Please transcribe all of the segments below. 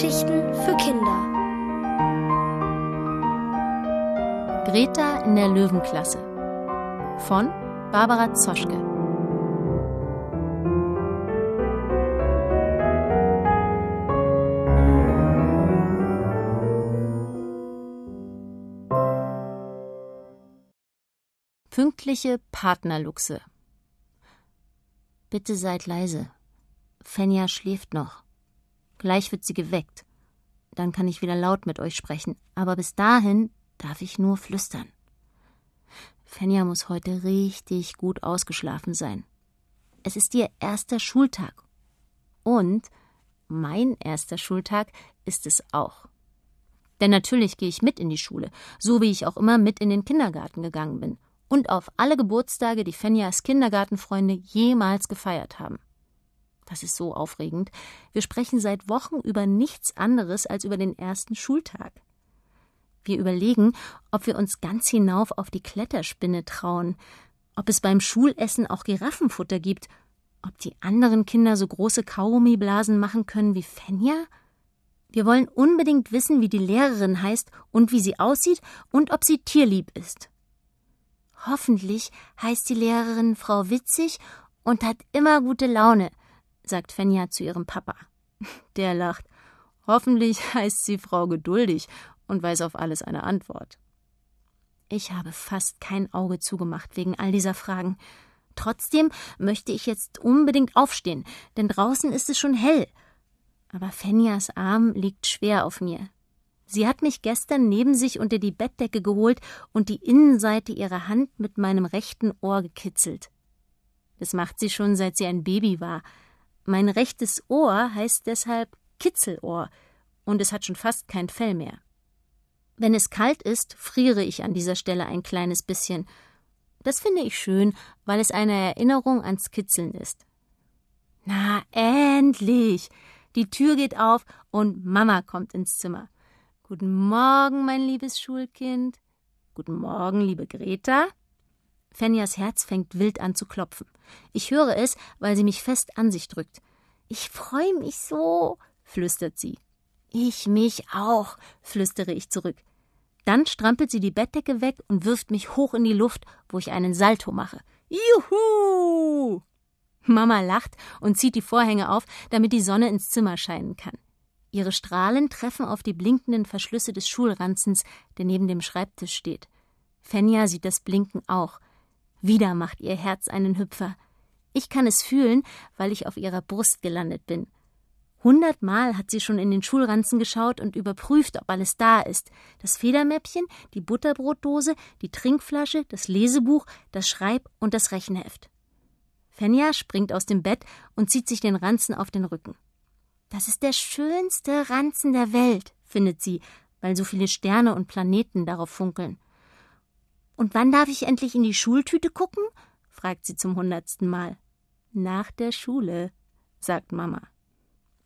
Geschichten für Kinder. Greta in der Löwenklasse von Barbara Zoschke. Pünktliche Partnerluchse. Bitte seid leise. Fenja schläft noch. Gleich wird sie geweckt. Dann kann ich wieder laut mit euch sprechen, aber bis dahin darf ich nur flüstern. Fenja muss heute richtig gut ausgeschlafen sein. Es ist ihr erster Schultag. Und mein erster Schultag ist es auch. Denn natürlich gehe ich mit in die Schule, so wie ich auch immer mit in den Kindergarten gegangen bin und auf alle Geburtstage, die Fenjas Kindergartenfreunde jemals gefeiert haben. Das ist so aufregend. Wir sprechen seit Wochen über nichts anderes als über den ersten Schultag. Wir überlegen, ob wir uns ganz hinauf auf die Kletterspinne trauen, ob es beim Schulessen auch Giraffenfutter gibt, ob die anderen Kinder so große Kaugummiblasen machen können wie Fenja. Wir wollen unbedingt wissen, wie die Lehrerin heißt und wie sie aussieht und ob sie tierlieb ist. Hoffentlich heißt die Lehrerin Frau Witzig und hat immer gute Laune, sagt Fenja zu ihrem Papa. Der lacht. Hoffentlich heißt sie Frau Geduldig und weiß auf alles eine Antwort. Ich habe fast kein Auge zugemacht wegen all dieser Fragen. Trotzdem möchte ich jetzt unbedingt aufstehen, denn draußen ist es schon hell. Aber Fenjas Arm liegt schwer auf mir. Sie hat mich gestern neben sich unter die Bettdecke geholt und die Innenseite ihrer Hand mit meinem rechten Ohr gekitzelt. Das macht sie schon, seit sie ein Baby war. Mein rechtes Ohr heißt deshalb Kitzelohr und es hat schon fast kein Fell mehr. Wenn es kalt ist, friere ich an dieser Stelle ein kleines bisschen. Das finde ich schön, weil es eine Erinnerung ans Kitzeln ist. Na, endlich! Die Tür geht auf und Mama kommt ins Zimmer. Guten Morgen, mein liebes Schulkind. Guten Morgen, liebe Greta. Fenjas Herz fängt wild an zu klopfen. Ich höre es, weil sie mich fest an sich drückt. Ich freue mich so, flüstert sie. Ich mich auch, flüstere ich zurück. Dann strampelt sie die Bettdecke weg und wirft mich hoch in die Luft, wo ich einen Salto mache. Juhu! Mama lacht und zieht die Vorhänge auf, damit die Sonne ins Zimmer scheinen kann. Ihre Strahlen treffen auf die blinkenden Verschlüsse des Schulranzens, der neben dem Schreibtisch steht. Fenja sieht das Blinken auch. Wieder macht ihr Herz einen Hüpfer. Ich kann es fühlen, weil ich auf ihrer Brust gelandet bin. Hundertmal hat sie schon in den Schulranzen geschaut und überprüft, ob alles da ist. Das Federmäppchen, die Butterbrotdose, die Trinkflasche, das Lesebuch, das Schreib- und das Rechenheft. Fenja springt aus dem Bett und zieht sich den Ranzen auf den Rücken. Das ist der schönste Ranzen der Welt, findet sie, weil so viele Sterne und Planeten darauf funkeln. Und wann darf ich endlich in die Schultüte gucken? Fragt sie zum hundertsten Mal. Nach der Schule, sagt Mama.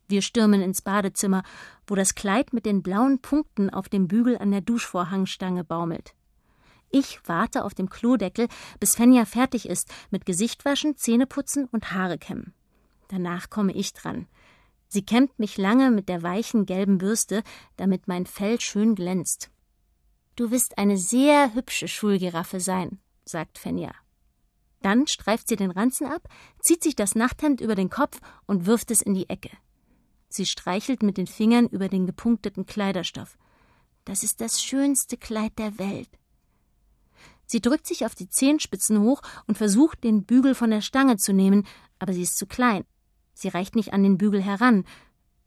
Wir stürmen ins Badezimmer, wo das Kleid mit den blauen Punkten auf dem Bügel an der Duschvorhangstange baumelt. Ich warte auf dem Klodeckel, bis Fenja fertig ist mit Gesichtwaschen, Zähneputzen und Haare kämmen. Danach komme ich dran. Sie kämmt mich lange mit der weichen gelben Bürste, damit mein Fell schön glänzt. Du wirst eine sehr hübsche Schulgiraffe sein, sagt Fenja. Dann streift sie den Ranzen ab, zieht sich das Nachthemd über den Kopf und wirft es in die Ecke. Sie streichelt mit den Fingern über den gepunkteten Kleiderstoff. Das ist das schönste Kleid der Welt. Sie drückt sich auf die Zehenspitzen hoch und versucht, den Bügel von der Stange zu nehmen, aber sie ist zu klein. Sie reicht nicht an den Bügel heran.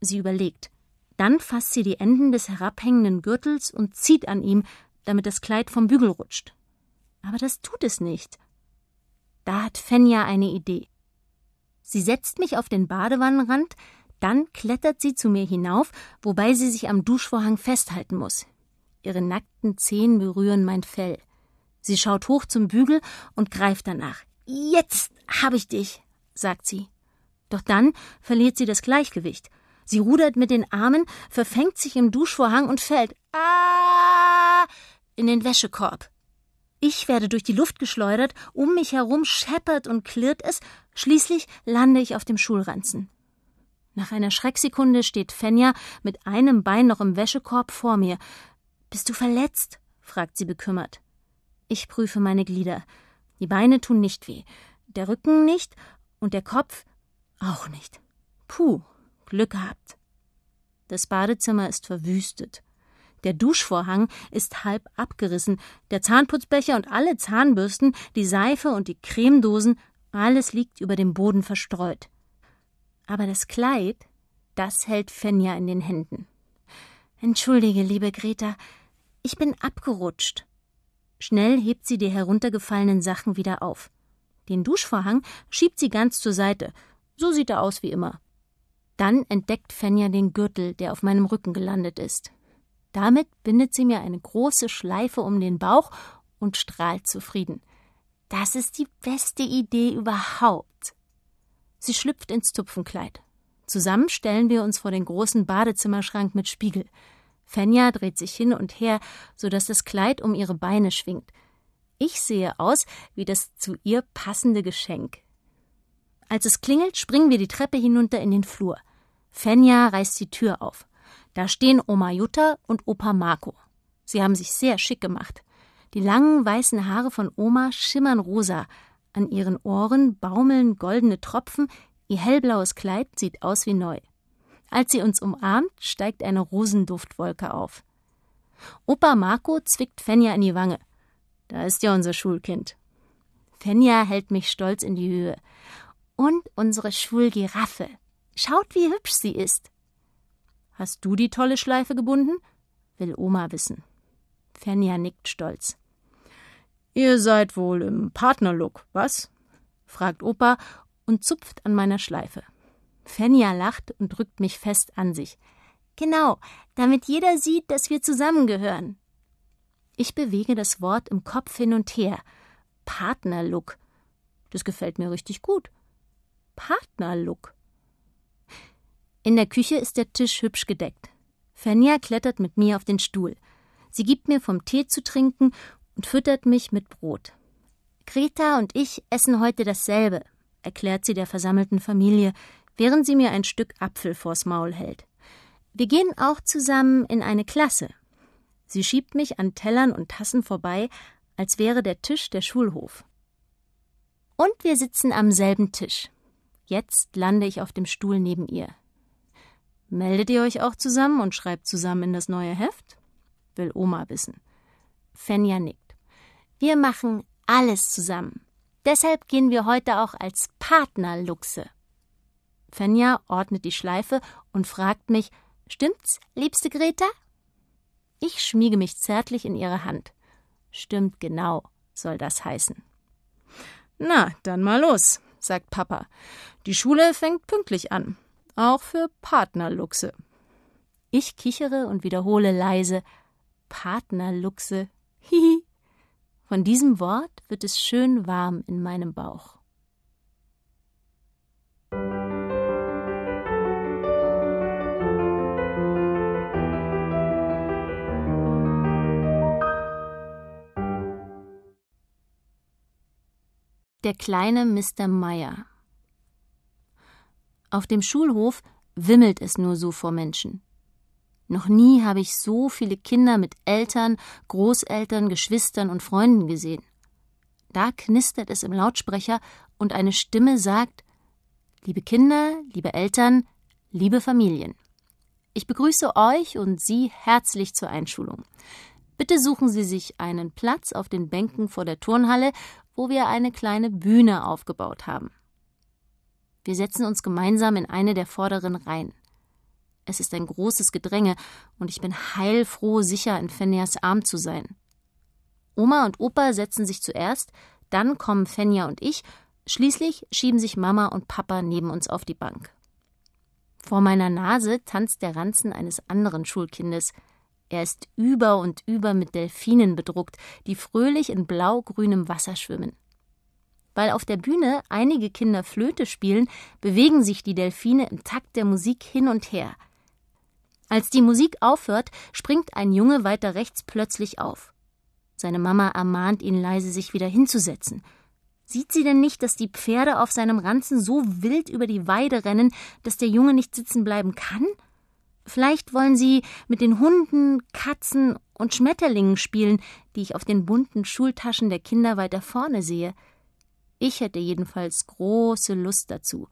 Sie überlegt. Dann fasst sie die Enden des herabhängenden Gürtels und zieht an ihm, damit das Kleid vom Bügel rutscht. Aber das tut es nicht. Da hat Fenja eine Idee. Sie setzt mich auf den Badewannenrand, dann klettert sie zu mir hinauf, wobei sie sich am Duschvorhang festhalten muss. Ihre nackten Zehen berühren mein Fell. Sie schaut hoch zum Bügel und greift danach. Jetzt hab ich dich, sagt sie. Doch dann verliert sie das Gleichgewicht. Sie rudert mit den Armen, verfängt sich im Duschvorhang und fällt ah, in den Wäschekorb. Ich werde durch die Luft geschleudert, um mich herum scheppert und klirrt es, schließlich lande ich auf dem Schulranzen. Nach einer Schrecksekunde steht Fenja mit einem Bein noch im Wäschekorb vor mir. Bist du verletzt? fragt sie bekümmert. Ich prüfe meine Glieder. Die Beine tun nicht weh, der Rücken nicht und der Kopf auch nicht. Puh, Glück gehabt. Das Badezimmer ist verwüstet. Der Duschvorhang ist halb abgerissen, der Zahnputzbecher und alle Zahnbürsten, die Seife und die Cremedosen, alles liegt über dem Boden verstreut. Aber das Kleid, das hält Fenja in den Händen. Entschuldige, liebe Greta, ich bin abgerutscht. Schnell hebt sie die heruntergefallenen Sachen wieder auf. Den Duschvorhang schiebt sie ganz zur Seite. So sieht er aus wie immer. Dann entdeckt Fenja den Gürtel, der auf meinem Rücken gelandet ist. Damit bindet sie mir eine große Schleife um den Bauch und strahlt zufrieden. Das ist die beste Idee überhaupt. Sie schlüpft ins Tupfenkleid. Zusammen stellen wir uns vor den großen Badezimmerschrank mit Spiegel. Fenja dreht sich hin und her, so dass das Kleid um ihre Beine schwingt. Ich sehe aus wie das zu ihr passende Geschenk. Als es klingelt, springen wir die Treppe hinunter in den Flur. Fenja reißt die Tür auf. Da stehen Oma Jutta und Opa Marco. Sie haben sich sehr schick gemacht. Die langen weißen Haare von Oma schimmern rosa. An ihren Ohren baumeln goldene Tropfen. Ihr hellblaues Kleid sieht aus wie neu. Als sie uns umarmt, steigt eine Rosenduftwolke auf. Opa Marco zwickt Fenja in die Wange. Da ist ja unser Schulkind. Fenja hält mich stolz in die Höhe. Und unsere Schulgiraffe. Schaut, wie hübsch sie ist. Hast du die tolle Schleife gebunden? will Oma wissen. Fenja nickt stolz. Ihr seid wohl im Partnerlook, was? fragt Opa und zupft an meiner Schleife. Fenja lacht und drückt mich fest an sich. Genau, damit jeder sieht, dass wir zusammengehören. Ich bewege das Wort im Kopf hin und her. Partnerlook. Das gefällt mir richtig gut. Partnerlook. In der Küche ist der Tisch hübsch gedeckt. Fenja klettert mit mir auf den Stuhl. Sie gibt mir vom Tee zu trinken und füttert mich mit Brot. Greta und ich essen heute dasselbe, erklärt sie der versammelten Familie, während sie mir ein Stück Apfel vors Maul hält. Wir gehen auch zusammen in eine Klasse. Sie schiebt mich an Tellern und Tassen vorbei, als wäre der Tisch der Schulhof. Und wir sitzen am selben Tisch. Jetzt lande ich auf dem Stuhl neben ihr. Meldet ihr euch auch zusammen und schreibt zusammen in das neue Heft? Will Oma wissen. Fenja nickt. Wir machen alles zusammen. Deshalb gehen wir heute auch als Partnerluchse. Fenja ordnet die Schleife und fragt mich: Stimmt's, liebste Greta? Ich schmiege mich zärtlich in ihre Hand. Stimmt genau, soll das heißen. Na, dann mal los, sagt Papa. Die Schule fängt pünktlich an, auch für Partnerluchse. Ich kichere und wiederhole leise Partnerluchse. Hihi. Von diesem Wort wird es schön warm in meinem Bauch. Der kleine Mr. Meyer. Auf dem Schulhof wimmelt es nur so vor Menschen. Noch nie habe ich so viele Kinder mit Eltern, Großeltern, Geschwistern und Freunden gesehen. Da knistert es im Lautsprecher und eine Stimme sagt Liebe Kinder, liebe Eltern, liebe Familien. Ich begrüße euch und Sie herzlich zur Einschulung. Bitte suchen Sie sich einen Platz auf den Bänken vor der Turnhalle wo wir eine kleine Bühne aufgebaut haben. Wir setzen uns gemeinsam in eine der vorderen Reihen. Es ist ein großes Gedränge und ich bin heilfroh, sicher in Fenjas Arm zu sein. Oma und Opa setzen sich zuerst, dann kommen Fenja und ich, schließlich schieben sich Mama und Papa neben uns auf die Bank. Vor meiner Nase tanzt der Ranzen eines anderen Schulkindes, er ist über und über mit Delfinen bedruckt, die fröhlich in blau-grünem Wasser schwimmen. Weil auf der Bühne einige Kinder Flöte spielen, bewegen sich die Delfine im Takt der Musik hin und her. Als die Musik aufhört, springt ein Junge weiter rechts plötzlich auf. Seine Mama ermahnt ihn leise, sich wieder hinzusetzen. Sieht sie denn nicht, dass die Pferde auf seinem Ranzen so wild über die Weide rennen, dass der Junge nicht sitzen bleiben kann? Vielleicht wollen sie mit den Hunden, Katzen und Schmetterlingen spielen, die ich auf den bunten Schultaschen der Kinder weiter vorne sehe. Ich hätte jedenfalls große Lust dazu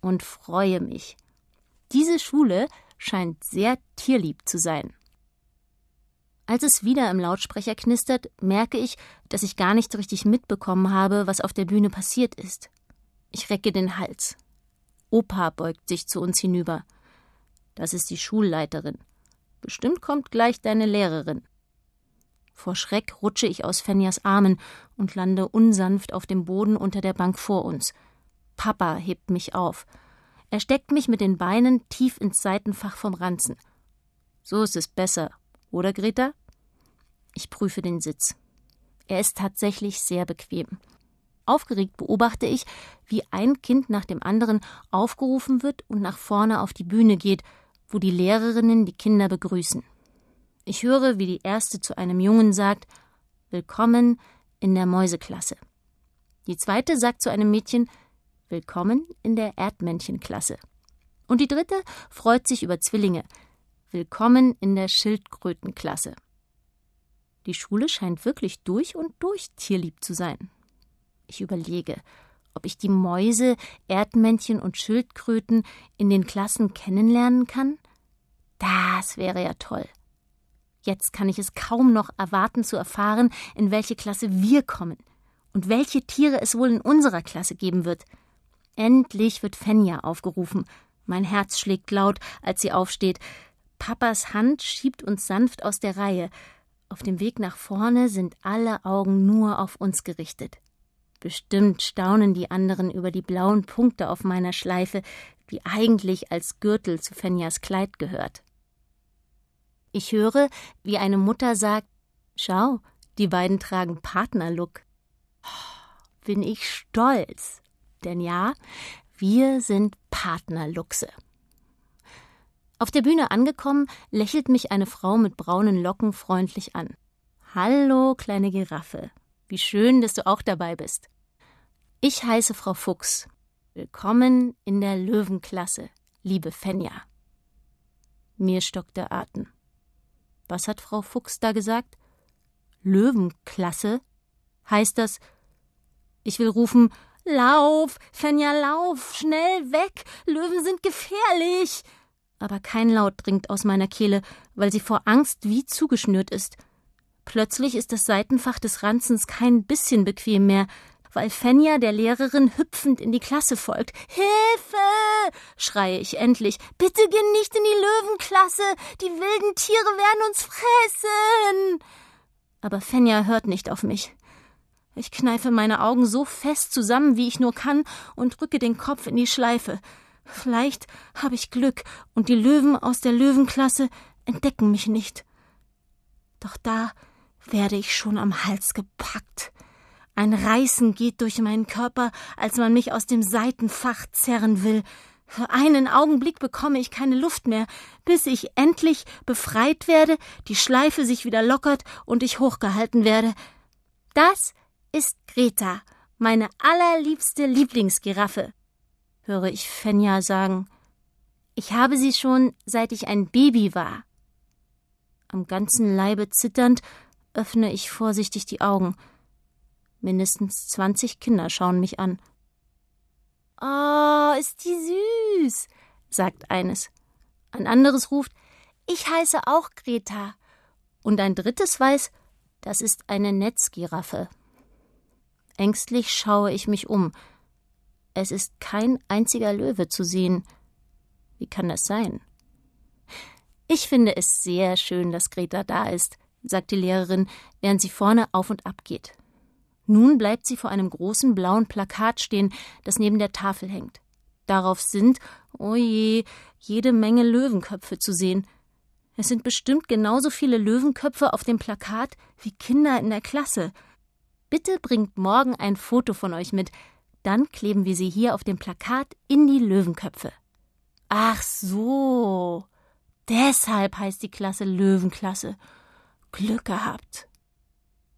und freue mich. Diese Schule scheint sehr tierlieb zu sein. Als es wieder im Lautsprecher knistert, merke ich, dass ich gar nicht richtig mitbekommen habe, was auf der Bühne passiert ist. Ich recke den Hals. Opa beugt sich zu uns hinüber. Das ist die Schulleiterin. Bestimmt kommt gleich deine Lehrerin. Vor Schreck rutsche ich aus Fenjas Armen und lande unsanft auf dem Boden unter der Bank vor uns. Papa hebt mich auf. Er steckt mich mit den Beinen tief ins Seitenfach vom Ranzen. So ist es besser, oder Greta? Ich prüfe den Sitz. Er ist tatsächlich sehr bequem. Aufgeregt beobachte ich, wie ein Kind nach dem anderen aufgerufen wird und nach vorne auf die Bühne geht, wo die Lehrerinnen die Kinder begrüßen. Ich höre, wie die erste zu einem Jungen sagt Willkommen in der Mäuseklasse. Die zweite sagt zu einem Mädchen Willkommen in der Erdmännchenklasse. Und die dritte freut sich über Zwillinge. Willkommen in der Schildkrötenklasse. Die Schule scheint wirklich durch und durch tierlieb zu sein. Ich überlege, ob ich die Mäuse, Erdmännchen und Schildkröten in den Klassen kennenlernen kann? Das wäre ja toll. Jetzt kann ich es kaum noch erwarten zu erfahren, in welche Klasse wir kommen und welche Tiere es wohl in unserer Klasse geben wird. Endlich wird Fenja aufgerufen. Mein Herz schlägt laut, als sie aufsteht. Papas Hand schiebt uns sanft aus der Reihe. Auf dem Weg nach vorne sind alle Augen nur auf uns gerichtet. Bestimmt staunen die anderen über die blauen Punkte auf meiner Schleife, die eigentlich als Gürtel zu Fenjas Kleid gehört. Ich höre, wie eine Mutter sagt: Schau, die beiden tragen Partnerlook. Bin ich stolz. Denn ja, wir sind Partnerluchse. Auf der Bühne angekommen, lächelt mich eine Frau mit braunen Locken freundlich an. Hallo, kleine Giraffe. Wie schön, dass du auch dabei bist. Ich heiße Frau Fuchs. Willkommen in der Löwenklasse, liebe Fenja. Mir stockt der Atem. Was hat Frau Fuchs da gesagt? Löwenklasse? Heißt das, ich will rufen, Lauf, Fenja, lauf, schnell weg, Löwen sind gefährlich. Aber kein Laut dringt aus meiner Kehle, weil sie vor Angst wie zugeschnürt ist. Plötzlich ist das Seitenfach des Ranzens kein bisschen bequem mehr, weil Fenja der Lehrerin hüpfend in die Klasse folgt. Hilfe! schreie ich endlich. Bitte geh nicht in die Löwenklasse! Die wilden Tiere werden uns fressen! Aber Fenja hört nicht auf mich. Ich kneife meine Augen so fest zusammen, wie ich nur kann, und drücke den Kopf in die Schleife. Vielleicht habe ich Glück, und die Löwen aus der Löwenklasse entdecken mich nicht. Doch da werde ich schon am Hals gepackt. Ein Reißen geht durch meinen Körper, als man mich aus dem Seitenfach zerren will. Für einen Augenblick bekomme ich keine Luft mehr, bis ich endlich befreit werde, die Schleife sich wieder lockert und ich hochgehalten werde. Das ist Greta, meine allerliebste Lieblingsgiraffe, höre ich Fenja sagen. Ich habe sie schon, seit ich ein Baby war. Am ganzen Leibe zitternd öffne ich vorsichtig die Augen. Mindestens zwanzig Kinder schauen mich an. Oh, ist die süß, sagt eines. Ein anderes ruft, ich heiße auch Greta. Und ein drittes weiß, das ist eine Netzgiraffe. Ängstlich schaue ich mich um. Es ist kein einziger Löwe zu sehen. Wie kann das sein? Ich finde es sehr schön, dass Greta da ist, sagt die Lehrerin, während sie vorne auf und ab geht. Nun bleibt sie vor einem großen blauen Plakat stehen, das neben der Tafel hängt. Darauf sind, oh je, jede Menge Löwenköpfe zu sehen. Es sind bestimmt genauso viele Löwenköpfe auf dem Plakat wie Kinder in der Klasse. Bitte bringt morgen ein Foto von euch mit, dann kleben wir sie hier auf dem Plakat in die Löwenköpfe. Ach so. Deshalb heißt die Klasse Löwenklasse. Glück gehabt.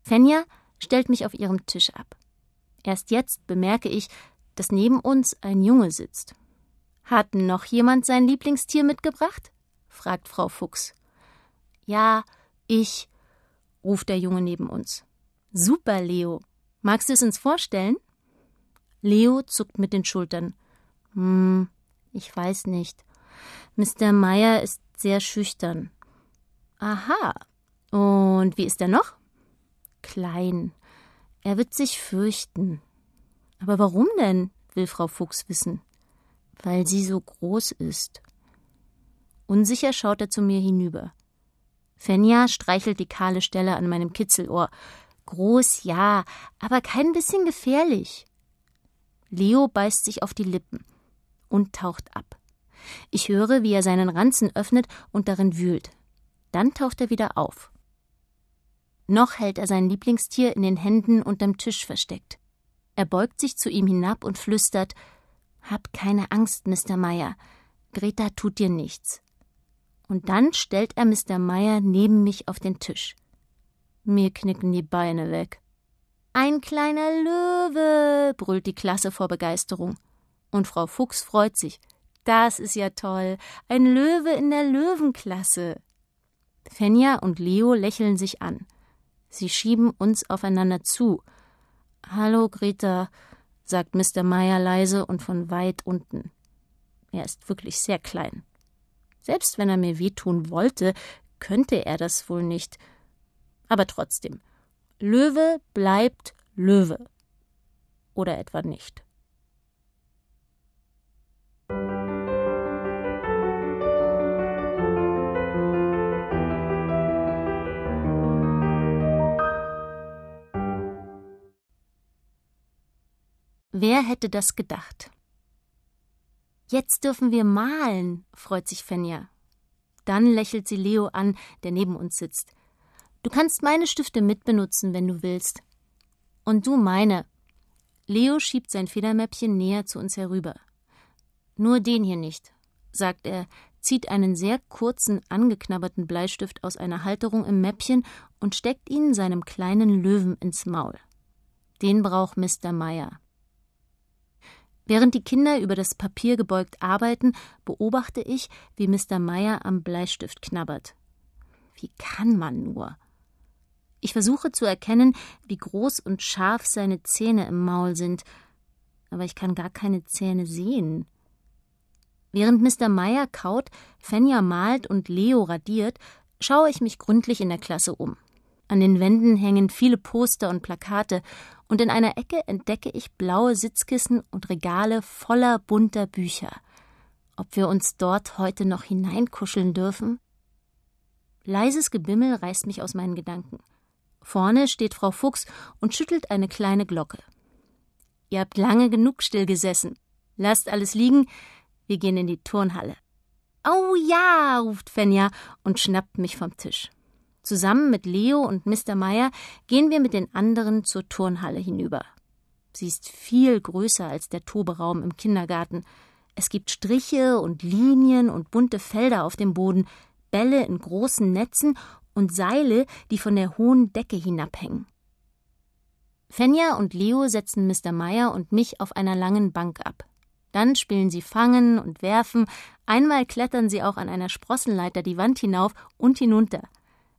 Fenja stellt mich auf ihrem Tisch ab. Erst jetzt bemerke ich, dass neben uns ein Junge sitzt. Hat noch jemand sein Lieblingstier mitgebracht? fragt Frau Fuchs. Ja, ich, ruft der Junge neben uns. Super, Leo. Magst du es uns vorstellen? Leo zuckt mit den Schultern. Hm, ich weiß nicht. Mr. Meyer ist sehr schüchtern. Aha. Und wie ist er noch? Klein. Er wird sich fürchten. Aber warum denn? will Frau Fuchs wissen. Weil sie so groß ist. Unsicher schaut er zu mir hinüber. Fenja streichelt die kahle Stelle an meinem Kitzelohr. Groß, ja, aber kein bisschen gefährlich. Leo beißt sich auf die Lippen und taucht ab. Ich höre, wie er seinen Ranzen öffnet und darin wühlt. Dann taucht er wieder auf. Noch hält er sein Lieblingstier in den Händen unterm Tisch versteckt. Er beugt sich zu ihm hinab und flüstert Hab keine Angst, Mr. Meyer. Greta tut dir nichts. Und dann stellt er Mr. Meyer neben mich auf den Tisch. Mir knicken die Beine weg. Ein kleiner Löwe, brüllt die Klasse vor Begeisterung. Und Frau Fuchs freut sich. Das ist ja toll. Ein Löwe in der Löwenklasse. Fenja und Leo lächeln sich an. Sie schieben uns aufeinander zu. Hallo, Greta, sagt Mr. Meyer leise und von weit unten. Er ist wirklich sehr klein. Selbst wenn er mir wehtun wollte, könnte er das wohl nicht. Aber trotzdem, Löwe bleibt Löwe. Oder etwa nicht. Wer hätte das gedacht? Jetzt dürfen wir malen, freut sich Fenja. Dann lächelt sie Leo an, der neben uns sitzt. Du kannst meine Stifte mitbenutzen, wenn du willst. Und du meine. Leo schiebt sein Federmäppchen näher zu uns herüber. Nur den hier nicht, sagt er, zieht einen sehr kurzen, angeknabberten Bleistift aus einer Halterung im Mäppchen und steckt ihn seinem kleinen Löwen ins Maul. Den braucht Mr. Meyer. Während die Kinder über das Papier gebeugt arbeiten, beobachte ich, wie Mr. Meyer am Bleistift knabbert. Wie kann man nur? Ich versuche zu erkennen, wie groß und scharf seine Zähne im Maul sind, aber ich kann gar keine Zähne sehen. Während Mr. Meyer kaut, Fenja malt und Leo radiert, schaue ich mich gründlich in der Klasse um. An den Wänden hängen viele Poster und Plakate, und in einer Ecke entdecke ich blaue Sitzkissen und Regale voller bunter Bücher. Ob wir uns dort heute noch hineinkuscheln dürfen? Leises Gebimmel reißt mich aus meinen Gedanken. Vorne steht Frau Fuchs und schüttelt eine kleine Glocke. Ihr habt lange genug still gesessen. Lasst alles liegen, wir gehen in die Turnhalle. Oh ja, ruft Fenja und schnappt mich vom Tisch. Zusammen mit Leo und Mr. Meyer gehen wir mit den anderen zur Turnhalle hinüber. Sie ist viel größer als der Toberaum im Kindergarten. Es gibt Striche und Linien und bunte Felder auf dem Boden, Bälle in großen Netzen und Seile, die von der hohen Decke hinabhängen. Fenja und Leo setzen Mr. Meyer und mich auf einer langen Bank ab. Dann spielen sie Fangen und Werfen, einmal klettern sie auch an einer Sprossenleiter die Wand hinauf und hinunter.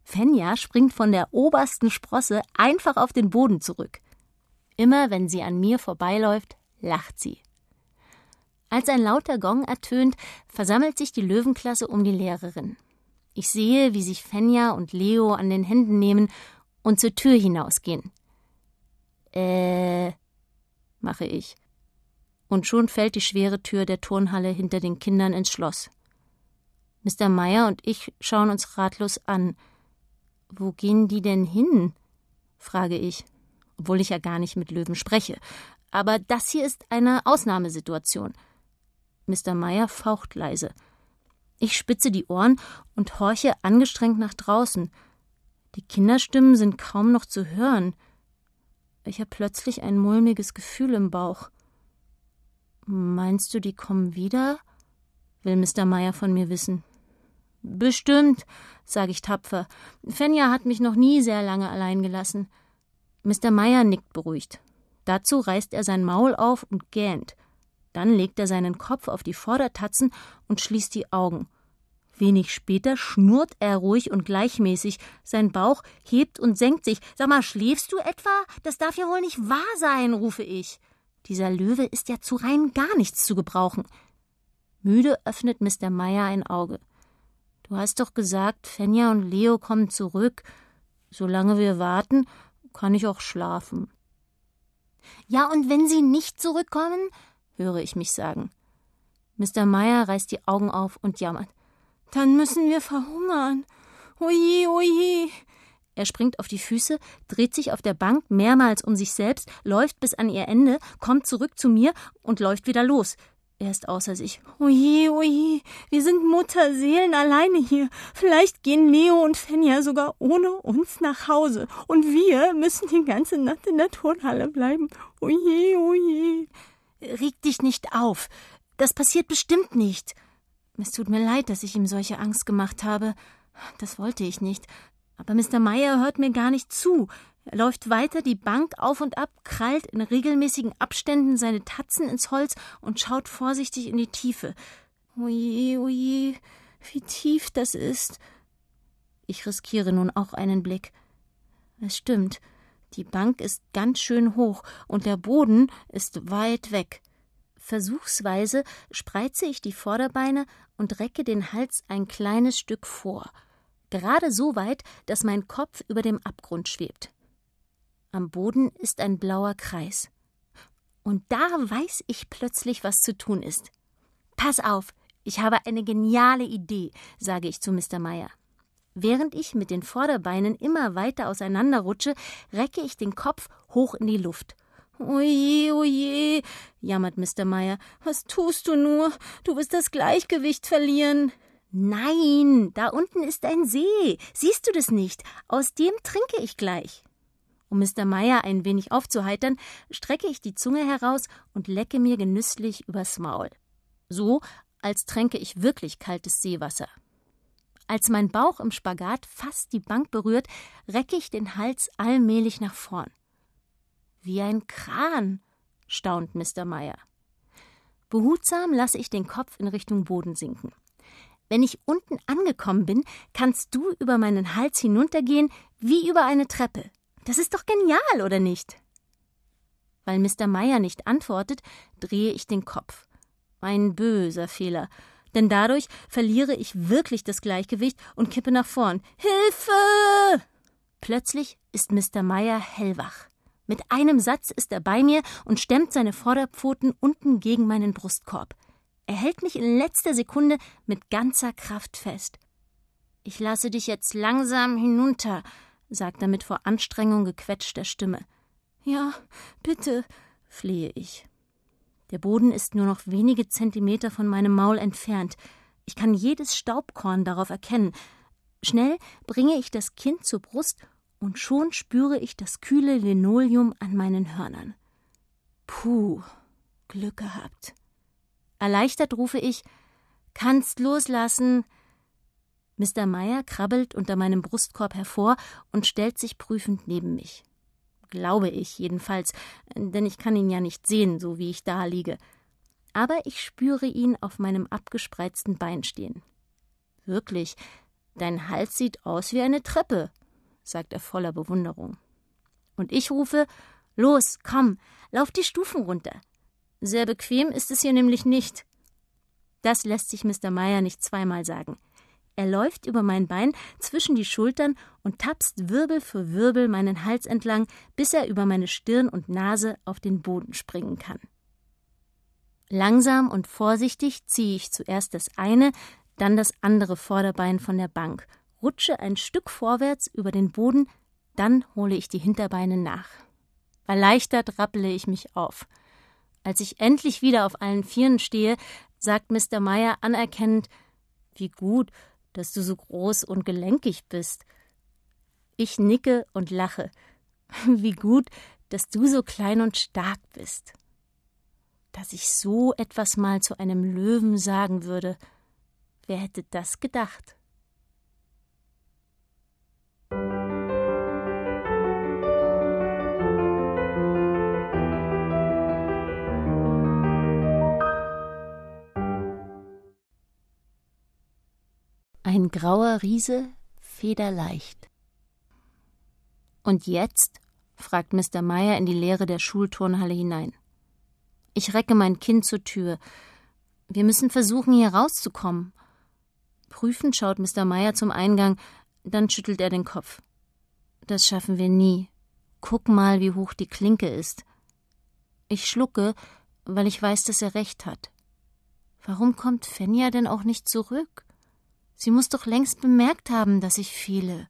Fenja springt von der obersten Sprosse einfach auf den Boden zurück. Immer wenn sie an mir vorbeiläuft, lacht sie. Als ein lauter Gong ertönt, versammelt sich die Löwenklasse um die Lehrerin. Ich sehe, wie sich Fenja und Leo an den Händen nehmen und zur Tür hinausgehen. Äh, mache ich. Und schon fällt die schwere Tür der Turnhalle hinter den Kindern ins Schloss. Mr. Meyer und ich schauen uns ratlos an. Wo gehen die denn hin? frage ich, obwohl ich ja gar nicht mit Löwen spreche. Aber das hier ist eine Ausnahmesituation. Mr. Meyer faucht leise. Ich spitze die Ohren und horche angestrengt nach draußen. Die Kinderstimmen sind kaum noch zu hören. Ich habe plötzlich ein mulmiges Gefühl im Bauch. Meinst du, die kommen wieder? will Mr. Meyer von mir wissen. Bestimmt, sage ich tapfer. Fenja hat mich noch nie sehr lange allein gelassen. Mr. Meyer nickt beruhigt. Dazu reißt er sein Maul auf und gähnt. Dann legt er seinen Kopf auf die Vordertatzen und schließt die Augen. Wenig später schnurrt er ruhig und gleichmäßig. Sein Bauch hebt und senkt sich. Sag mal, schläfst du etwa? Das darf ja wohl nicht wahr sein, rufe ich. Dieser Löwe ist ja zu rein gar nichts zu gebrauchen. Müde öffnet Mr. Meyer ein Auge. Du hast doch gesagt, Fenja und Leo kommen zurück. Solange wir warten, kann ich auch schlafen. Ja, und wenn sie nicht zurückkommen? höre ich mich sagen. Mr. Meyer reißt die Augen auf und jammert. Dann müssen wir verhungern. Oje, oje. Er springt auf die Füße, dreht sich auf der Bank mehrmals um sich selbst, läuft bis an ihr Ende, kommt zurück zu mir und läuft wieder los. Er ist außer sich. Oje, oje, wir sind Mutterseelen alleine hier. Vielleicht gehen Leo und Fenja sogar ohne uns nach Hause. Und wir müssen die ganze Nacht in der Turnhalle bleiben. Oje, oje. Reg dich nicht auf. Das passiert bestimmt nicht. Es tut mir leid, dass ich ihm solche Angst gemacht habe. Das wollte ich nicht. Aber Mr. Meyer hört mir gar nicht zu. Er läuft weiter die Bank auf und ab, krallt in regelmäßigen Abständen seine Tatzen ins Holz und schaut vorsichtig in die Tiefe. Oje, oje, wie tief das ist. Ich riskiere nun auch einen Blick. Es stimmt. Die Bank ist ganz schön hoch und der Boden ist weit weg. Versuchsweise spreize ich die Vorderbeine und recke den Hals ein kleines Stück vor, gerade so weit, dass mein Kopf über dem Abgrund schwebt. Am Boden ist ein blauer Kreis. Und da weiß ich plötzlich, was zu tun ist. Pass auf, ich habe eine geniale Idee, sage ich zu Mr. Meyer. Während ich mit den Vorderbeinen immer weiter auseinanderrutsche, recke ich den Kopf hoch in die Luft. Oje, oje, jammert Mr. Meyer. Was tust du nur? Du wirst das Gleichgewicht verlieren. Nein, da unten ist ein See. Siehst du das nicht? Aus dem trinke ich gleich. Um Mr. Meyer ein wenig aufzuheitern, strecke ich die Zunge heraus und lecke mir genüsslich übers Maul. So, als tränke ich wirklich kaltes Seewasser. Als mein Bauch im Spagat fast die Bank berührt, recke ich den Hals allmählich nach vorn. Wie ein Kran, staunt Mr. Meyer. Behutsam lasse ich den Kopf in Richtung Boden sinken. Wenn ich unten angekommen bin, kannst du über meinen Hals hinuntergehen wie über eine Treppe. Das ist doch genial, oder nicht? Weil Mr. Meyer nicht antwortet, drehe ich den Kopf. Ein böser Fehler, denn dadurch verliere ich wirklich das Gleichgewicht und kippe nach vorn. Hilfe! Plötzlich ist Mr. Meyer hellwach. Mit einem Satz ist er bei mir und stemmt seine Vorderpfoten unten gegen meinen Brustkorb. Er hält mich in letzter Sekunde mit ganzer Kraft fest. Ich lasse dich jetzt langsam hinunter, sagt er mit vor Anstrengung gequetschter Stimme. Ja, bitte, flehe ich. Der Boden ist nur noch wenige Zentimeter von meinem Maul entfernt. Ich kann jedes Staubkorn darauf erkennen. Schnell bringe ich das Kind zur Brust und schon spüre ich das kühle Linoleum an meinen Hörnern. Puh, Glück gehabt. Erleichtert rufe ich Kannst loslassen. Mr. Meyer krabbelt unter meinem Brustkorb hervor und stellt sich prüfend neben mich. Glaube ich jedenfalls, denn ich kann ihn ja nicht sehen, so wie ich da liege. Aber ich spüre ihn auf meinem abgespreizten Bein stehen. Wirklich, dein Hals sieht aus wie eine Treppe, sagt er voller Bewunderung. Und ich rufe Los, komm, lauf die Stufen runter. Sehr bequem ist es hier nämlich nicht. Das lässt sich Mr. Meyer nicht zweimal sagen. Er läuft über mein Bein zwischen die Schultern und tapst Wirbel für Wirbel meinen Hals entlang, bis er über meine Stirn und Nase auf den Boden springen kann. Langsam und vorsichtig ziehe ich zuerst das eine, dann das andere Vorderbein von der Bank, rutsche ein Stück vorwärts über den Boden, dann hole ich die Hinterbeine nach. Erleichtert rappele ich mich auf. Als ich endlich wieder auf allen Vieren stehe, sagt Mr. Meyer anerkennend, wie gut, dass du so groß und gelenkig bist. Ich nicke und lache. Wie gut, dass du so klein und stark bist. Dass ich so etwas mal zu einem Löwen sagen würde, wer hätte das gedacht? Ein grauer Riese, federleicht. Und jetzt? fragt Mr. Meyer in die Leere der Schulturnhalle hinein. Ich recke mein Kind zur Tür. Wir müssen versuchen, hier rauszukommen. Prüfend schaut Mr. Meyer zum Eingang, dann schüttelt er den Kopf. Das schaffen wir nie. Guck mal, wie hoch die Klinke ist. Ich schlucke, weil ich weiß, dass er recht hat. Warum kommt Fenja denn auch nicht zurück? Sie muss doch längst bemerkt haben, dass ich fehle.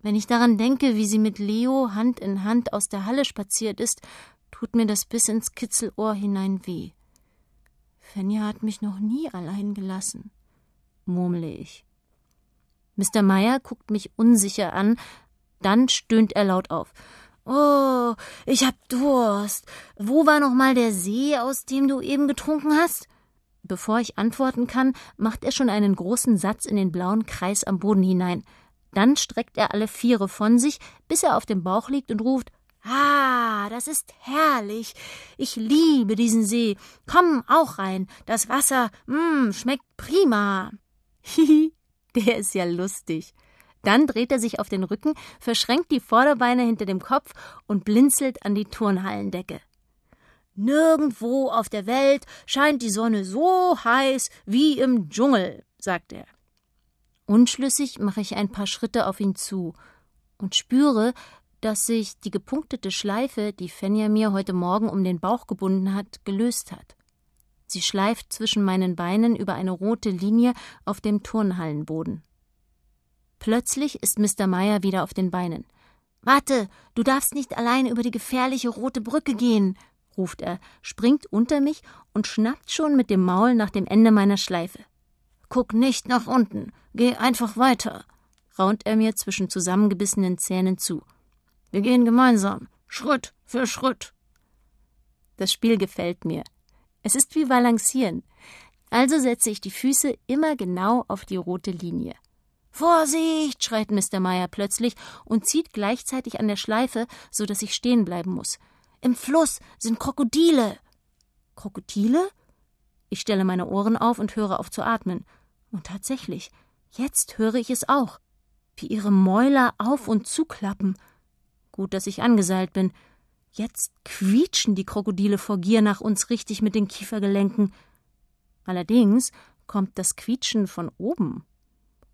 Wenn ich daran denke, wie sie mit Leo Hand in Hand aus der Halle spaziert ist, tut mir das bis ins Kitzelohr hinein weh. Fenja hat mich noch nie allein gelassen, murmle ich. Mr. Meyer guckt mich unsicher an, dann stöhnt er laut auf. Oh, ich hab Durst. Wo war noch mal der See, aus dem du eben getrunken hast? Bevor ich antworten kann, macht er schon einen großen Satz in den blauen Kreis am Boden hinein. Dann streckt er alle Viere von sich, bis er auf dem Bauch liegt und ruft Ah, das ist herrlich. Ich liebe diesen See. Komm auch rein. Das Wasser, mh, mm, schmeckt prima. Hihi, der ist ja lustig. Dann dreht er sich auf den Rücken, verschränkt die Vorderbeine hinter dem Kopf und blinzelt an die Turnhallendecke. Nirgendwo auf der Welt scheint die Sonne so heiß wie im Dschungel, sagt er. Unschlüssig mache ich ein paar Schritte auf ihn zu und spüre, dass sich die gepunktete Schleife, die Fenja mir heute Morgen um den Bauch gebunden hat, gelöst hat. Sie schleift zwischen meinen Beinen über eine rote Linie auf dem Turnhallenboden. Plötzlich ist Mr. Meyer wieder auf den Beinen. Warte, du darfst nicht allein über die gefährliche rote Brücke gehen, ruft er, springt unter mich und schnappt schon mit dem Maul nach dem Ende meiner Schleife. Guck nicht nach unten, geh einfach weiter, raunt er mir zwischen zusammengebissenen Zähnen zu. Wir gehen gemeinsam, Schritt für Schritt. Das Spiel gefällt mir. Es ist wie Balancieren. Also setze ich die Füße immer genau auf die rote Linie. Vorsicht! schreit Mr. Meyer plötzlich und zieht gleichzeitig an der Schleife, so dass ich stehen bleiben muss. Im Fluss sind Krokodile. Krokodile? Ich stelle meine Ohren auf und höre auf zu atmen. Und tatsächlich, jetzt höre ich es auch, wie ihre Mäuler auf und zuklappen. Gut, dass ich angeseilt bin. Jetzt quietschen die Krokodile vor Gier nach uns richtig mit den Kiefergelenken. Allerdings kommt das Quietschen von oben.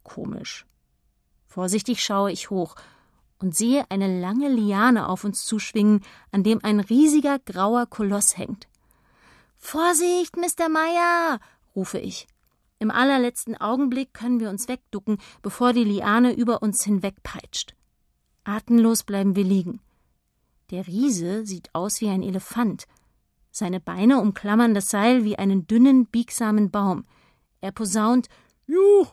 Komisch. Vorsichtig schaue ich hoch und sehe eine lange Liane auf uns zuschwingen, an dem ein riesiger grauer Koloss hängt. Vorsicht, Mr. Meyer! rufe ich. Im allerletzten Augenblick können wir uns wegducken, bevor die Liane über uns hinwegpeitscht. Atemlos bleiben wir liegen. Der Riese sieht aus wie ein Elefant. Seine Beine umklammern das Seil wie einen dünnen, biegsamen Baum. Er posaunt Juhu!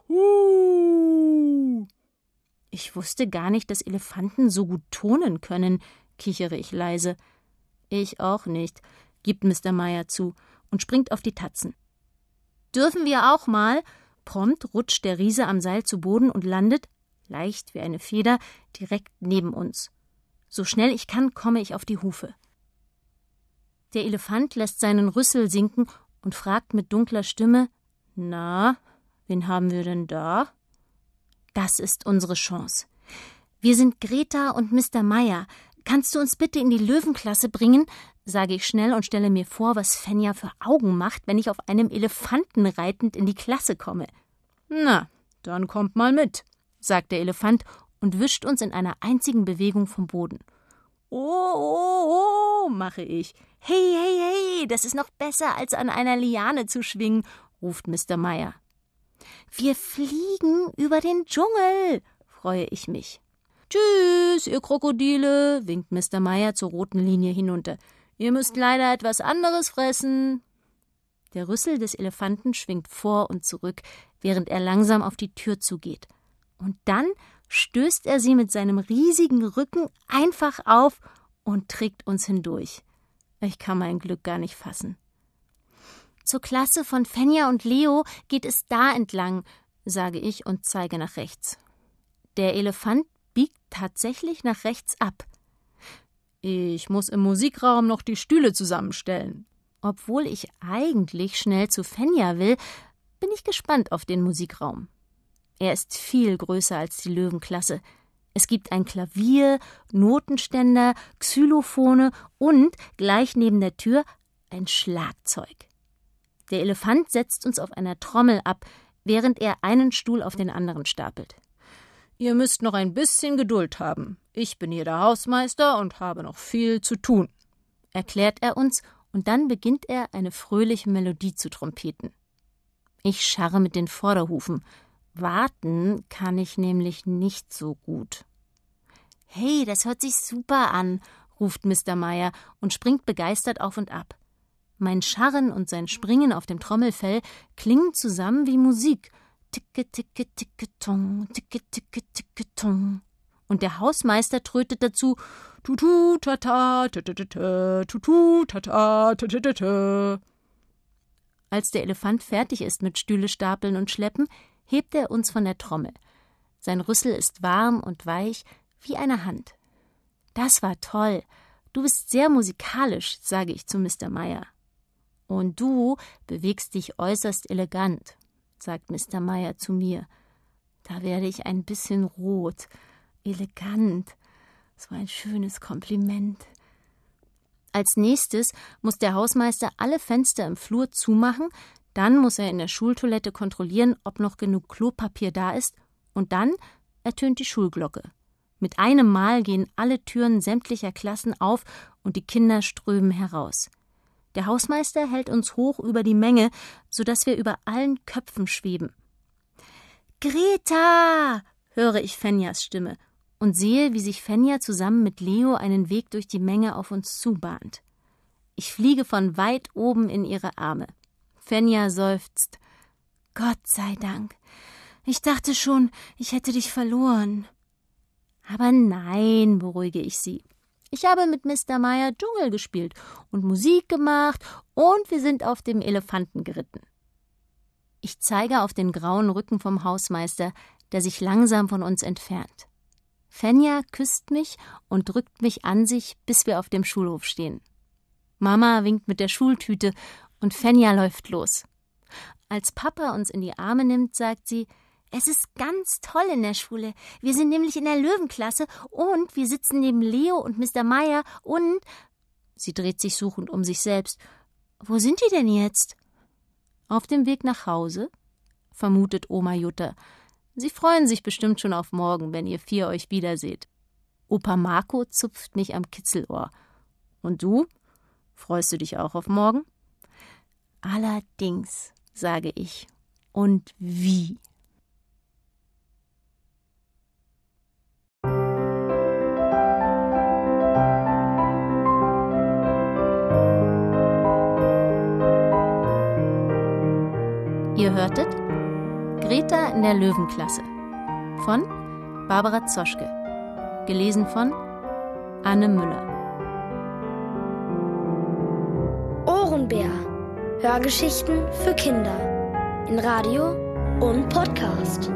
Ich wusste gar nicht, dass Elefanten so gut tonen können, kichere ich leise. Ich auch nicht, gibt Mr. Meyer zu und springt auf die Tatzen. Dürfen wir auch mal? Prompt rutscht der Riese am Seil zu Boden und landet, leicht wie eine Feder, direkt neben uns. So schnell ich kann, komme ich auf die Hufe. Der Elefant lässt seinen Rüssel sinken und fragt mit dunkler Stimme Na, wen haben wir denn da? Das ist unsere Chance. Wir sind Greta und Mr. Meyer. Kannst du uns bitte in die Löwenklasse bringen? sage ich schnell und stelle mir vor, was Fenja für Augen macht, wenn ich auf einem Elefanten reitend in die Klasse komme. Na, dann kommt mal mit, sagt der Elefant und wischt uns in einer einzigen Bewegung vom Boden. Oh, oh, oh, mache ich. Hey, hey, hey, das ist noch besser, als an einer Liane zu schwingen, ruft Mr. Meyer. Wir fliegen über den Dschungel, freue ich mich. Tschüss, ihr Krokodile, winkt Mr. Meyer zur roten Linie hinunter. Ihr müsst leider etwas anderes fressen. Der Rüssel des Elefanten schwingt vor und zurück, während er langsam auf die Tür zugeht. Und dann stößt er sie mit seinem riesigen Rücken einfach auf und trägt uns hindurch. Ich kann mein Glück gar nicht fassen. Zur Klasse von Fenja und Leo geht es da entlang, sage ich und zeige nach rechts. Der Elefant biegt tatsächlich nach rechts ab. Ich muss im Musikraum noch die Stühle zusammenstellen. Obwohl ich eigentlich schnell zu Fenja will, bin ich gespannt auf den Musikraum. Er ist viel größer als die Löwenklasse. Es gibt ein Klavier, Notenständer, Xylophone und gleich neben der Tür ein Schlagzeug. Der Elefant setzt uns auf einer Trommel ab, während er einen Stuhl auf den anderen stapelt. Ihr müsst noch ein bisschen Geduld haben. Ich bin hier der Hausmeister und habe noch viel zu tun, erklärt er uns, und dann beginnt er eine fröhliche Melodie zu trompeten. Ich scharre mit den Vorderhufen. Warten kann ich nämlich nicht so gut. Hey, das hört sich super an, ruft Mr. Meyer und springt begeistert auf und ab. Mein Scharren und sein Springen auf dem Trommelfell klingen zusammen wie Musik. Ticke, ticke, ticke, tong, ticke, ticke, ticke, tong. Und der Hausmeister trötet dazu Tutu tata tutu tata Als der Elefant fertig ist mit Stühle stapeln und schleppen, hebt er uns von der Trommel. Sein Rüssel ist warm und weich wie eine Hand. Das war toll. Du bist sehr musikalisch, sage ich zu Mr. Meyer. Und du bewegst dich äußerst elegant, sagt Mr. Meyer zu mir. Da werde ich ein bisschen rot. Elegant. So ein schönes Kompliment. Als nächstes muss der Hausmeister alle Fenster im Flur zumachen, dann muss er in der Schultoilette kontrollieren, ob noch genug Klopapier da ist, und dann ertönt die Schulglocke. Mit einem Mal gehen alle Türen sämtlicher Klassen auf und die Kinder strömen heraus. Der Hausmeister hält uns hoch über die Menge, so dass wir über allen Köpfen schweben. Greta! höre ich Fenjas Stimme und sehe, wie sich Fenja zusammen mit Leo einen Weg durch die Menge auf uns zubahnt. Ich fliege von weit oben in ihre Arme. Fenja seufzt. Gott sei Dank. Ich dachte schon, ich hätte dich verloren. Aber nein, beruhige ich sie. Ich habe mit Mr. Meyer Dschungel gespielt und Musik gemacht und wir sind auf dem Elefanten geritten. Ich zeige auf den grauen Rücken vom Hausmeister, der sich langsam von uns entfernt. Fenja küsst mich und drückt mich an sich, bis wir auf dem Schulhof stehen. Mama winkt mit der Schultüte und Fenja läuft los. Als Papa uns in die Arme nimmt, sagt sie, es ist ganz toll in der Schule. Wir sind nämlich in der Löwenklasse und wir sitzen neben Leo und Mr. Meyer und. Sie dreht sich suchend um sich selbst. Wo sind die denn jetzt? Auf dem Weg nach Hause? vermutet Oma Jutta. Sie freuen sich bestimmt schon auf morgen, wenn ihr vier euch wiederseht. Opa Marco zupft mich am Kitzelohr. Und du? Freust du dich auch auf morgen? Allerdings, sage ich. Und wie? Ihr hörtet Greta in der Löwenklasse von Barbara Zoschke. Gelesen von Anne Müller. Ohrenbär. Hörgeschichten für Kinder. In Radio und Podcast.